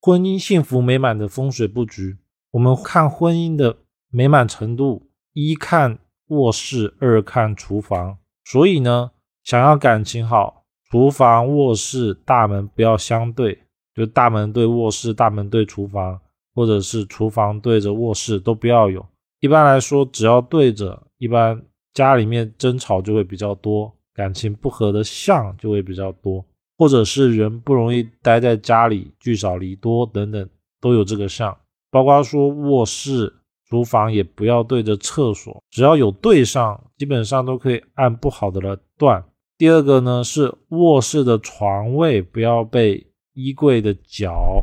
婚姻幸福美满的风水布局，我们看婚姻的美满程度，一看卧室，二看厨房。所以呢，想要感情好，厨房、卧室大门不要相对，就大门对卧室，大门对厨房，或者是厨房对着卧室都不要有。一般来说，只要对着，一般家里面争吵就会比较多，感情不和的相就会比较多。或者是人不容易待在家里，聚少离多等等，都有这个相。包括说卧室、厨房也不要对着厕所，只要有对上，基本上都可以按不好的来断。第二个呢是卧室的床位不要被衣柜的角、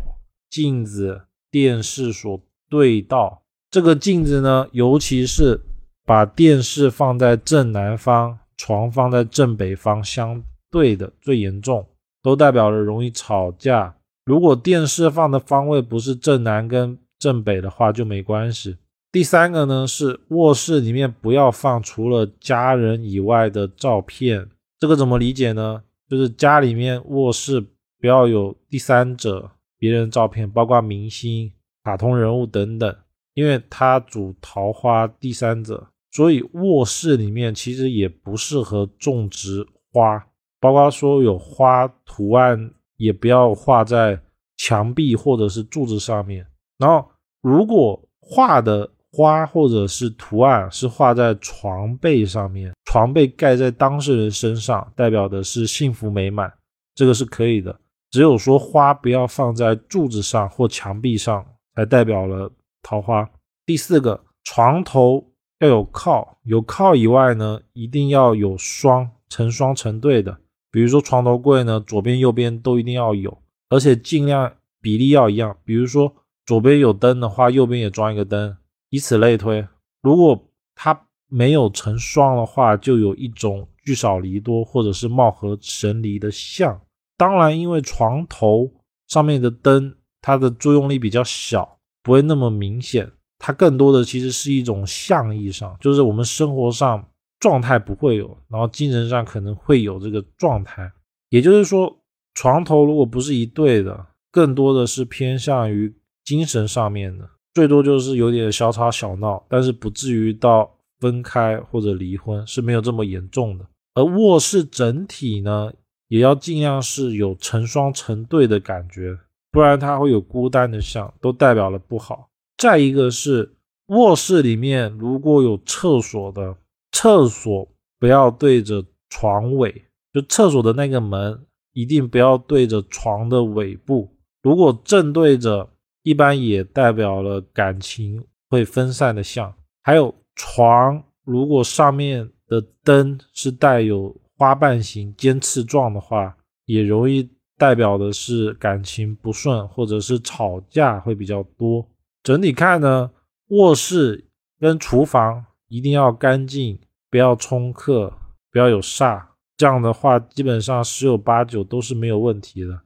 镜子、电视所对到。这个镜子呢，尤其是把电视放在正南方，床放在正北方相对的最严重。都代表了容易吵架。如果电视放的方位不是正南跟正北的话，就没关系。第三个呢是卧室里面不要放除了家人以外的照片。这个怎么理解呢？就是家里面卧室不要有第三者、别人照片，包括明星、卡通人物等等，因为它主桃花第三者，所以卧室里面其实也不适合种植花。包括说有花图案，也不要画在墙壁或者是柱子上面。然后，如果画的花或者是图案是画在床背上面，床被盖在当事人身上，代表的是幸福美满，这个是可以的。只有说花不要放在柱子上或墙壁上，才代表了桃花。第四个，床头要有靠，有靠以外呢，一定要有双成双成对的。比如说床头柜呢，左边右边都一定要有，而且尽量比例要一样。比如说左边有灯的话，右边也装一个灯，以此类推。如果它没有成双的话，就有一种聚少离多或者是貌合神离的象。当然，因为床头上面的灯，它的作用力比较小，不会那么明显。它更多的其实是一种象意上，就是我们生活上。状态不会有，然后精神上可能会有这个状态，也就是说，床头如果不是一对的，更多的是偏向于精神上面的，最多就是有点小吵小闹，但是不至于到分开或者离婚是没有这么严重的。而卧室整体呢，也要尽量是有成双成对的感觉，不然它会有孤单的相，都代表了不好。再一个是卧室里面如果有厕所的。厕所不要对着床尾，就厕所的那个门一定不要对着床的尾部。如果正对着，一般也代表了感情会分散的象。还有床，如果上面的灯是带有花瓣形尖刺状的话，也容易代表的是感情不顺，或者是吵架会比较多。整体看呢，卧室跟厨房一定要干净。不要冲克，不要有煞，这样的话基本上十有八九都是没有问题的。